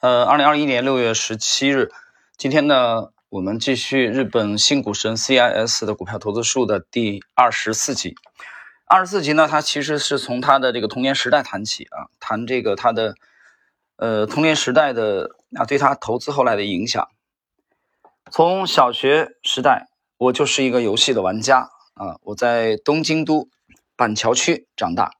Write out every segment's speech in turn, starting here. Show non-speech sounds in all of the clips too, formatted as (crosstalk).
呃，二零二一年六月十七日，今天呢，我们继续日本新股神 CIS 的股票投资术的第二十四集。二十四集呢，它其实是从他的这个童年时代谈起啊，谈这个他的呃童年时代的啊对他投资后来的影响。从小学时代，我就是一个游戏的玩家啊，我在东京都板桥区长大。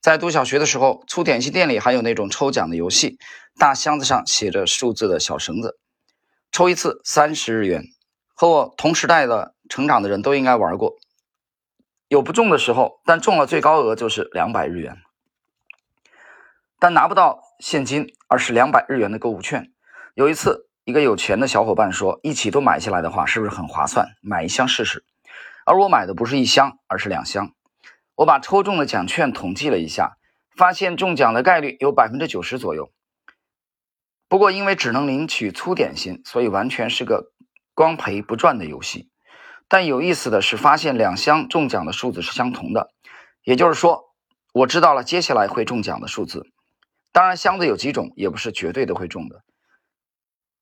在读小学的时候，粗点心店里还有那种抽奖的游戏，大箱子上写着数字的小绳子，抽一次三十日元。和我同时代的成长的人都应该玩过。有不中的时候，但中了最高额就是两百日元，但拿不到现金，而是两百日元的购物券。有一次，一个有钱的小伙伴说：“一起都买下来的话，是不是很划算？买一箱试试。”而我买的不是一箱，而是两箱。我把抽中的奖券统计了一下，发现中奖的概率有百分之九十左右。不过因为只能领取粗点心，所以完全是个光赔不赚的游戏。但有意思的是，发现两箱中奖的数字是相同的，也就是说，我知道了接下来会中奖的数字。当然，箱子有几种也不是绝对的会中的。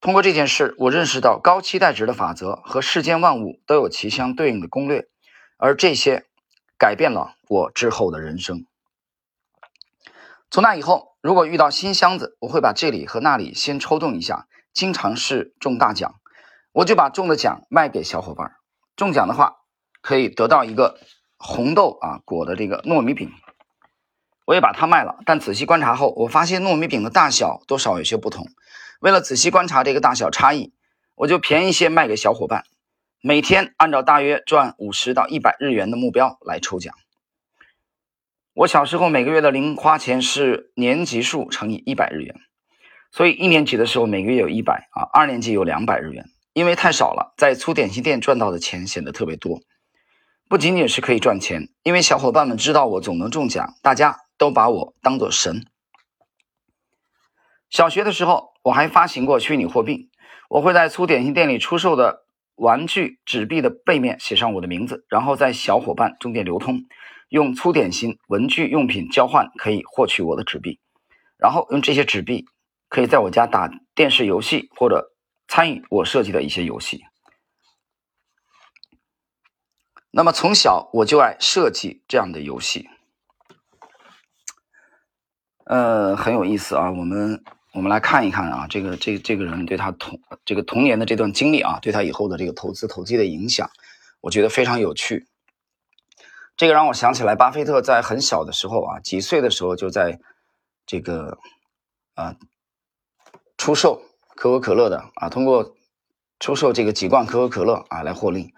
通过这件事，我认识到高期待值的法则和世间万物都有其相对应的攻略，而这些。改变了我之后的人生。从那以后，如果遇到新箱子，我会把这里和那里先抽动一下，经常是中大奖，我就把中的奖卖给小伙伴。中奖的话，可以得到一个红豆啊裹的这个糯米饼，我也把它卖了。但仔细观察后，我发现糯米饼的大小多少有些不同。为了仔细观察这个大小差异，我就便宜些卖给小伙伴。每天按照大约赚五十到一百日元的目标来抽奖。我小时候每个月的零花钱是年级数乘以一百日元，所以一年级的时候每个月有一百啊，二年级有两百日元。因为太少了，在粗点心店赚到的钱显得特别多。不仅仅是可以赚钱，因为小伙伴们知道我总能中奖，大家都把我当做神。小学的时候我还发行过虚拟货币，我会在粗点心店里出售的。玩具纸币的背面写上我的名字，然后在小伙伴中间流通，用粗点心文具用品交换，可以获取我的纸币，然后用这些纸币可以在我家打电视游戏或者参与我设计的一些游戏。那么从小我就爱设计这样的游戏，呃，很有意思啊，我们。我们来看一看啊，这个这这个人对他童这个童年的这段经历啊，对他以后的这个投资投机的影响，我觉得非常有趣。这个让我想起来，巴菲特在很小的时候啊，几岁的时候就在这个啊出售可口可乐的啊，通过出售这个几罐可口可乐啊来获利。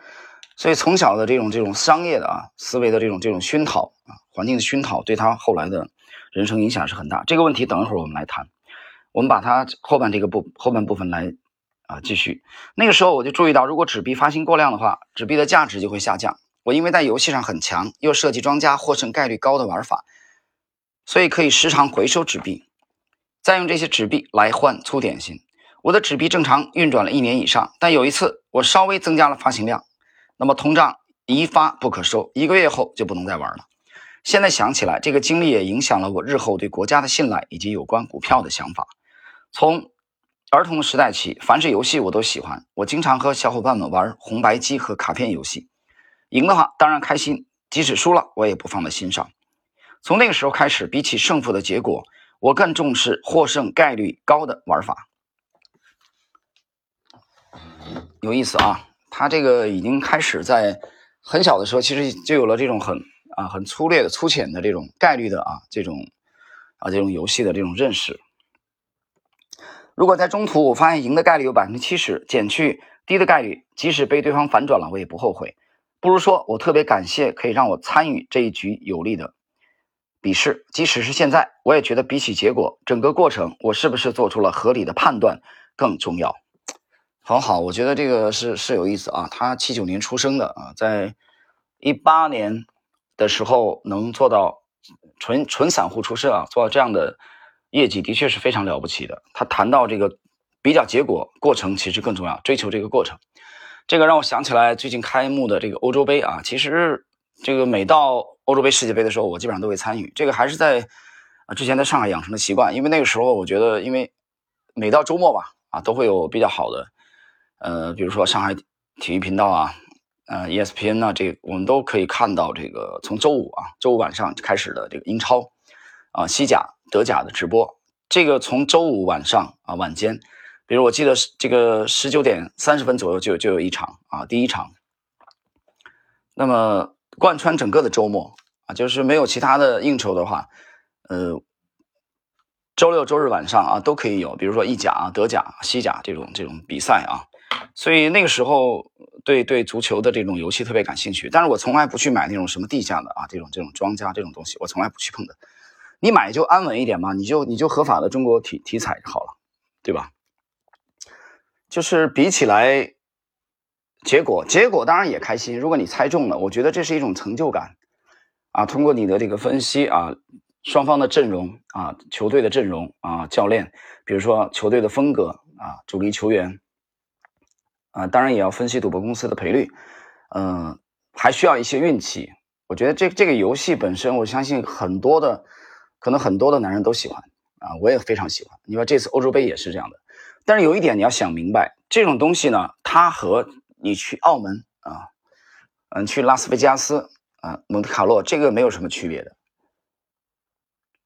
所以从小的这种这种商业的啊思维的这种这种熏陶啊，环境的熏陶，对他后来的人生影响是很大。这个问题等一会儿我们来谈。我们把它后半这个部后半部分来啊继续。那个时候我就注意到，如果纸币发行过量的话，纸币的价值就会下降。我因为在游戏上很强，又设计庄家获胜概率高的玩法，所以可以时常回收纸币，再用这些纸币来换粗点心。我的纸币正常运转了一年以上，但有一次我稍微增加了发行量，那么通胀一发不可收，一个月后就不能再玩了。现在想起来，这个经历也影响了我日后对国家的信赖以及有关股票的想法。从儿童时代起，凡是游戏我都喜欢。我经常和小伙伴们玩红白机和卡片游戏，赢的话当然开心，即使输了我也不放在心上。从那个时候开始，比起胜负的结果，我更重视获胜概率高的玩法。有意思啊，他这个已经开始在很小的时候，其实就有了这种很啊很粗略的、粗浅的这种概率的啊这种啊这种游戏的这种认识。如果在中途我发现赢的概率有百分之七十，减去低的概率，即使被对方反转了，我也不后悔。不如说我特别感谢可以让我参与这一局有利的比试，即使是现在，我也觉得比起结果，整个过程我是不是做出了合理的判断更重要。很好，我觉得这个是是有意思啊。他七九年出生的啊，在一八年的时候能做到纯纯散户出身啊，做到这样的。业绩的确是非常了不起的。他谈到这个比较结果，过程其实更重要，追求这个过程。这个让我想起来最近开幕的这个欧洲杯啊，其实这个每到欧洲杯、世界杯的时候，我基本上都会参与。这个还是在啊之前在上海养成的习惯，因为那个时候我觉得，因为每到周末吧，啊，都会有比较好的，呃，比如说上海体育频道啊，呃，ESPN 啊，这我们都可以看到这个从周五啊，周五晚上开始的这个英超啊，西甲、德甲的直播。这个从周五晚上啊晚间，比如我记得这个十九点三十分左右就就有一场啊，第一场。那么贯穿整个的周末啊，就是没有其他的应酬的话，呃，周六周日晚上啊都可以有，比如说意甲啊、德甲、西甲这种这种比赛啊。所以那个时候对对足球的这种游戏特别感兴趣，但是我从来不去买那种什么地下的啊这种这种庄家这种东西，我从来不去碰的。你买就安稳一点嘛，你就你就合法的中国体体彩好了，对吧？就是比起来，结果结果当然也开心。如果你猜中了，我觉得这是一种成就感啊。通过你的这个分析啊，双方的阵容啊，球队的阵容啊，教练，比如说球队的风格啊，主力球员啊，当然也要分析赌博公司的赔率，嗯，还需要一些运气。我觉得这这个游戏本身，我相信很多的。可能很多的男人都喜欢啊，我也非常喜欢。你说这次欧洲杯也是这样的，但是有一点你要想明白，这种东西呢，它和你去澳门啊，嗯，去拉斯维加斯啊，蒙特卡洛这个没有什么区别的，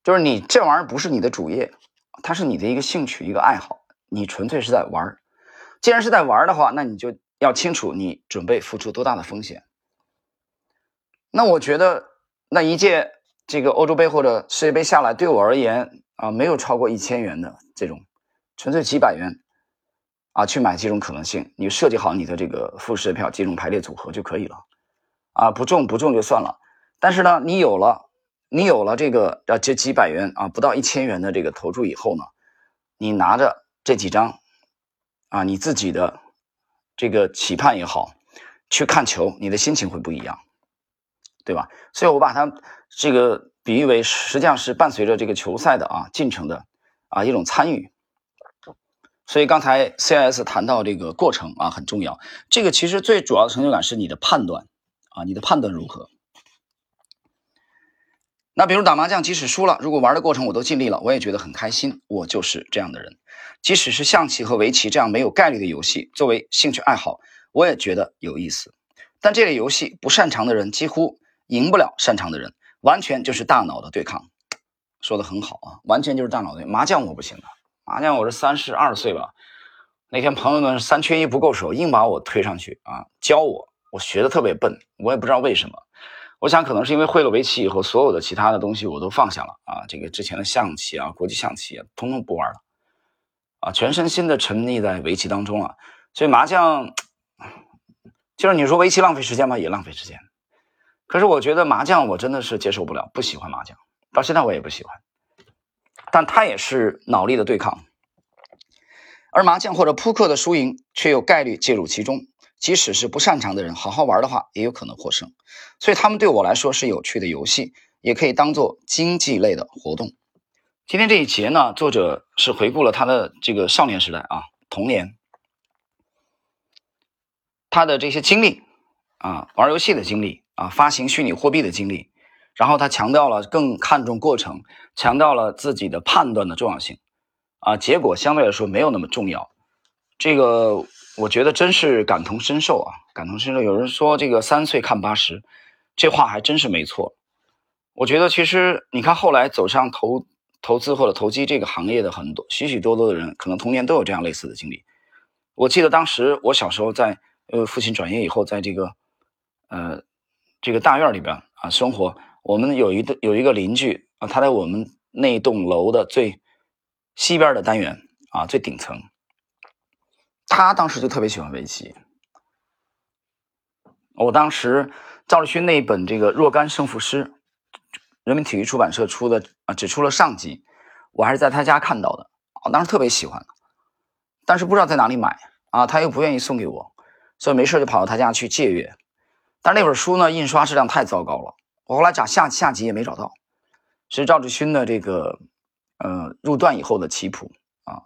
就是你这玩意儿不是你的主业，它是你的一个兴趣一个爱好，你纯粹是在玩儿。既然是在玩儿的话，那你就要清楚你准备付出多大的风险。那我觉得那一届。这个欧洲杯或者世界杯下来，对我而言啊，没有超过一千元的这种，纯粹几百元啊，去买几种可能性，你设计好你的这个复式票几种排列组合就可以了，啊，不中不中就算了。但是呢，你有了，你有了这个要这几百元啊，不到一千元的这个投注以后呢，你拿着这几张啊，你自己的这个期盼也好，去看球，你的心情会不一样。对吧？所以我把它这个比喻为，实际上是伴随着这个球赛的啊进程的啊一种参与。所以刚才 CIS 谈到这个过程啊很重要。这个其实最主要的成就感是你的判断啊，你的判断如何？那比如打麻将，即使输了，如果玩的过程我都尽力了，我也觉得很开心。我就是这样的人。即使是象棋和围棋这样没有概率的游戏，作为兴趣爱好，我也觉得有意思。但这类游戏不擅长的人几乎。赢不了擅长的人，完全就是大脑的对抗。说的很好啊，完全就是大脑对麻将我不行啊，麻将我是三十二岁吧。那天朋友们三缺一不够手，硬把我推上去啊，教我，我学的特别笨，我也不知道为什么。我想可能是因为会了围棋以后，所有的其他的东西我都放下了啊，这个之前的象棋啊，国际象棋啊，通通不玩了啊，全身心的沉溺在围棋当中了。所以麻将 (tsk) 就是你说围棋浪费时间吗？也浪费时间。可是我觉得麻将我真的是接受不了，不喜欢麻将，到现在我也不喜欢。但它也是脑力的对抗，而麻将或者扑克的输赢却有概率介入其中，即使是不擅长的人，好好玩的话也有可能获胜。所以他们对我来说是有趣的游戏，也可以当做经济类的活动。今天这一节呢，作者是回顾了他的这个少年时代啊，童年，他的这些经历啊，玩游戏的经历。啊，发行虚拟货币的经历，然后他强调了更看重过程，强调了自己的判断的重要性，啊，结果相对来说没有那么重要。这个我觉得真是感同身受啊，感同身受。有人说这个三岁看八十，这话还真是没错。我觉得其实你看后来走上投投资或者投机这个行业的很多许许多多的人，可能童年都有这样类似的经历。我记得当时我小时候在呃父亲转业以后，在这个呃。这个大院里边啊，生活我们有一个有一个邻居啊，他在我们那栋楼的最西边的单元啊，最顶层。他当时就特别喜欢围棋。我当时赵立勋那一本这个若干胜负诗，人民体育出版社出的啊，只出了上集，我还是在他家看到的。我当时特别喜欢，但是不知道在哪里买啊，他又不愿意送给我，所以没事就跑到他家去借阅。但是那本书呢，印刷质量太糟糕了。我后来找下下集也没找到，是赵志勋的这个，呃，入段以后的棋谱啊，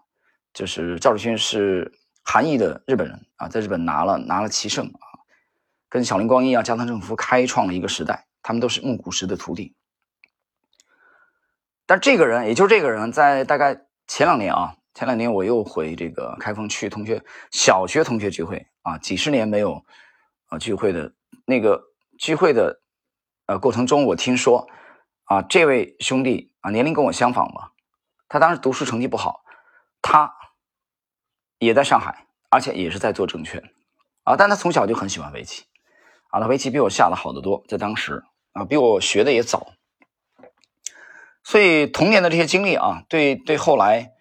就是赵志勋是韩裔的日本人啊，在日本拿了拿了棋圣啊，跟小林光一啊、加藤正夫开创了一个时代，他们都是木谷实的徒弟。但这个人，也就是这个人，在大概前两年啊，前两年我又回这个开封区同学小学同学聚会啊，几十年没有啊聚会的那个聚会的呃过程中，我听说啊这位兄弟啊年龄跟我相仿嘛，他当时读书成绩不好，他也在上海，而且也是在做证券啊，但他从小就很喜欢围棋啊，他围棋比我下的好得多，在当时啊比我学的也早，所以童年的这些经历啊，对对后来。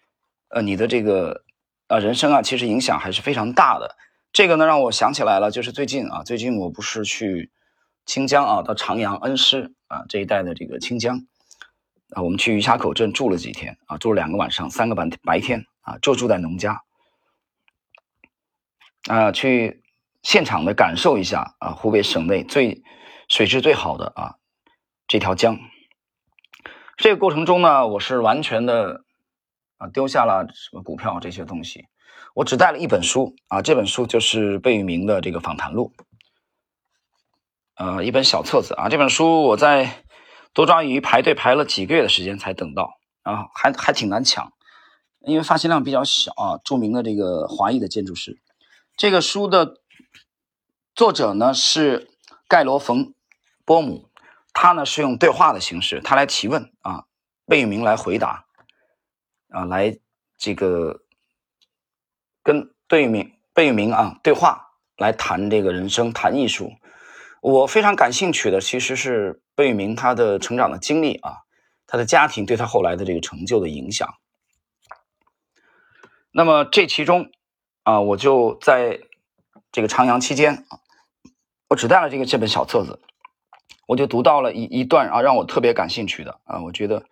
呃，你的这个啊人生啊，其实影响还是非常大的。这个呢，让我想起来了，就是最近啊，最近我不是去清江啊，到长阳恩施啊这一带的这个清江啊，我们去鱼虾口镇住了几天啊，住了两个晚上，三个白白天啊，就住在农家啊，去现场的感受一下啊，湖北省内最水质最好的啊这条江。这个过程中呢，我是完全的。啊，丢下了什么股票这些东西，我只带了一本书啊，这本书就是贝聿铭的这个访谈录，呃，一本小册子啊。这本书我在多抓鱼排队排了几个月的时间才等到啊，还还挺难抢，因为发行量比较小啊。著名的这个华裔的建筑师，这个书的作者呢是盖罗冯波姆，他呢是用对话的形式，他来提问啊，贝聿铭来回答。啊，来这个跟贝聿铭贝聿铭啊对话，来谈这个人生，谈艺术。我非常感兴趣的其实是贝聿铭他的成长的经历啊，他的家庭对他后来的这个成就的影响。那么这其中啊，我就在这个长阳期间啊，我只带了这个这本小册子，我就读到了一一段啊，让我特别感兴趣的啊，我觉得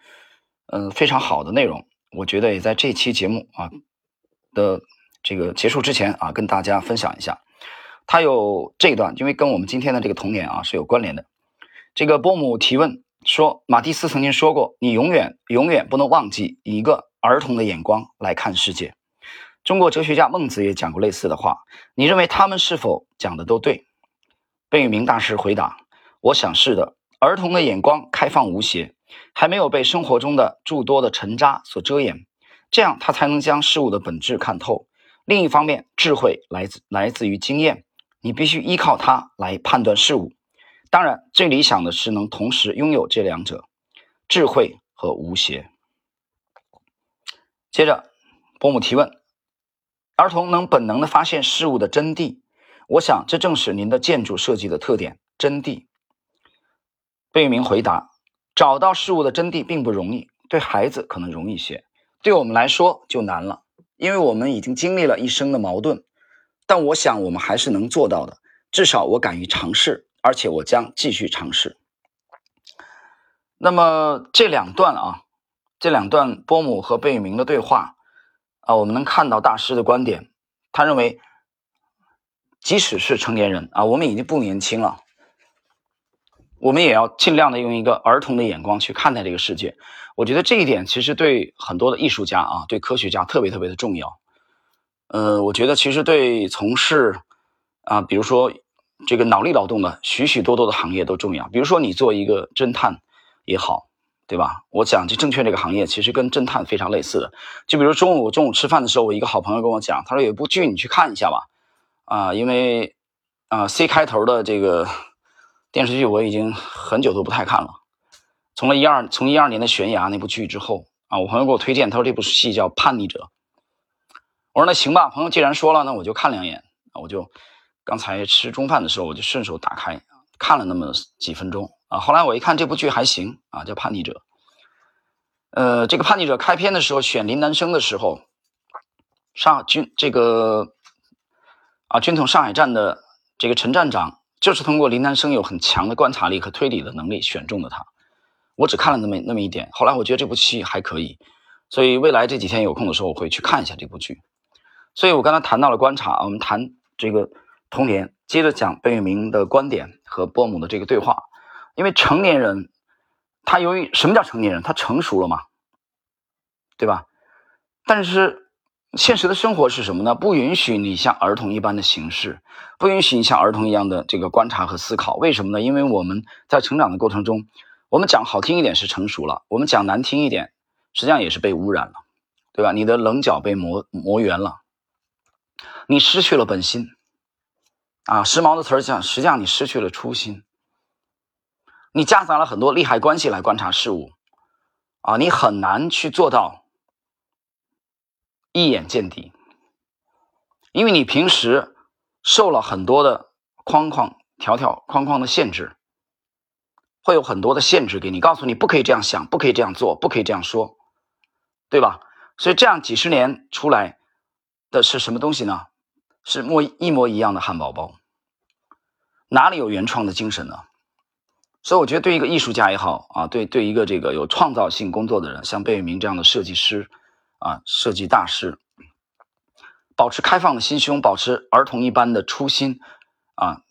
嗯非常好的内容。我觉得也在这期节目啊的这个结束之前啊，跟大家分享一下。他有这一段，因为跟我们今天的这个童年啊是有关联的。这个波姆提问说：“马蒂斯曾经说过，你永远永远不能忘记以一个儿童的眼光来看世界。”中国哲学家孟子也讲过类似的话。你认为他们是否讲的都对？贝聿铭大师回答：“我想是的。儿童的眼光开放无邪。”还没有被生活中的诸多的尘渣所遮掩，这样他才能将事物的本质看透。另一方面，智慧来自来自于经验，你必须依靠它来判断事物。当然，最理想的是能同时拥有这两者：智慧和无邪。接着，伯母提问：儿童能本能的发现事物的真谛，我想这正是您的建筑设计的特点——真谛。贝聿铭回答。找到事物的真谛并不容易，对孩子可能容易些，对我们来说就难了，因为我们已经经历了一生的矛盾。但我想我们还是能做到的，至少我敢于尝试，而且我将继续尝试。那么这两段啊，这两段波姆和贝聿铭的对话啊，我们能看到大师的观点。他认为，即使是成年人啊，我们已经不年轻了。我们也要尽量的用一个儿童的眼光去看待这个世界。我觉得这一点其实对很多的艺术家啊，对科学家特别特别的重要。呃，我觉得其实对从事啊，比如说这个脑力劳动的许许多多的行业都重要。比如说你做一个侦探也好，对吧？我讲这证券这个行业其实跟侦探非常类似的。就比如中午中午吃饭的时候，我一个好朋友跟我讲，他说有一部剧你去看一下吧。啊，因为啊 C 开头的这个。电视剧我已经很久都不太看了，从了一二从一二年的悬崖那部剧之后啊，我朋友给我推荐，他说这部戏叫《叛逆者》，我说那行吧，朋友既然说了，那我就看两眼，我就刚才吃中饭的时候，我就顺手打开看了那么几分钟。啊，后来我一看这部剧还行啊，叫《叛逆者》，呃，这个《叛逆者》开篇的时候选林南生的时候，上军这个啊军统上海站的这个陈站长。就是通过林南生有很强的观察力和推理的能力选中的他，我只看了那么那么一点，后来我觉得这部戏还可以，所以未来这几天有空的时候我会去看一下这部剧。所以我刚才谈到了观察，我们谈这个童年，接着讲贝聿铭的观点和波姆的这个对话，因为成年人他由于什么叫成年人？他成熟了嘛，对吧？但是。现实的生活是什么呢？不允许你像儿童一般的形式，不允许你像儿童一样的这个观察和思考。为什么呢？因为我们在成长的过程中，我们讲好听一点是成熟了，我们讲难听一点，实际上也是被污染了，对吧？你的棱角被磨磨圆了，你失去了本心啊！时髦的词儿讲，实际上你失去了初心。你夹杂了很多利害关系来观察事物啊，你很难去做到一眼见底，因为你平时受了很多的框框、条条框框的限制。会有很多的限制给你，告诉你不可以这样想，不可以这样做，不可以这样说，对吧？所以这样几十年出来的是什么东西呢？是模一模一样的汉堡包，哪里有原创的精神呢？所以我觉得，对一个艺术家也好啊，对对一个这个有创造性工作的人，像贝聿铭这样的设计师啊，设计大师，保持开放的心胸，保持儿童一般的初心啊。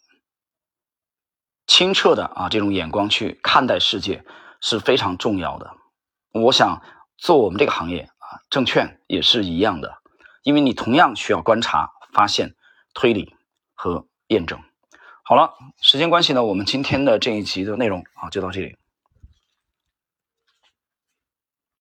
清澈的啊，这种眼光去看待世界是非常重要的。我想做我们这个行业啊，证券也是一样的，因为你同样需要观察、发现、推理和验证。好了，时间关系呢，我们今天的这一集的内容啊就到这里。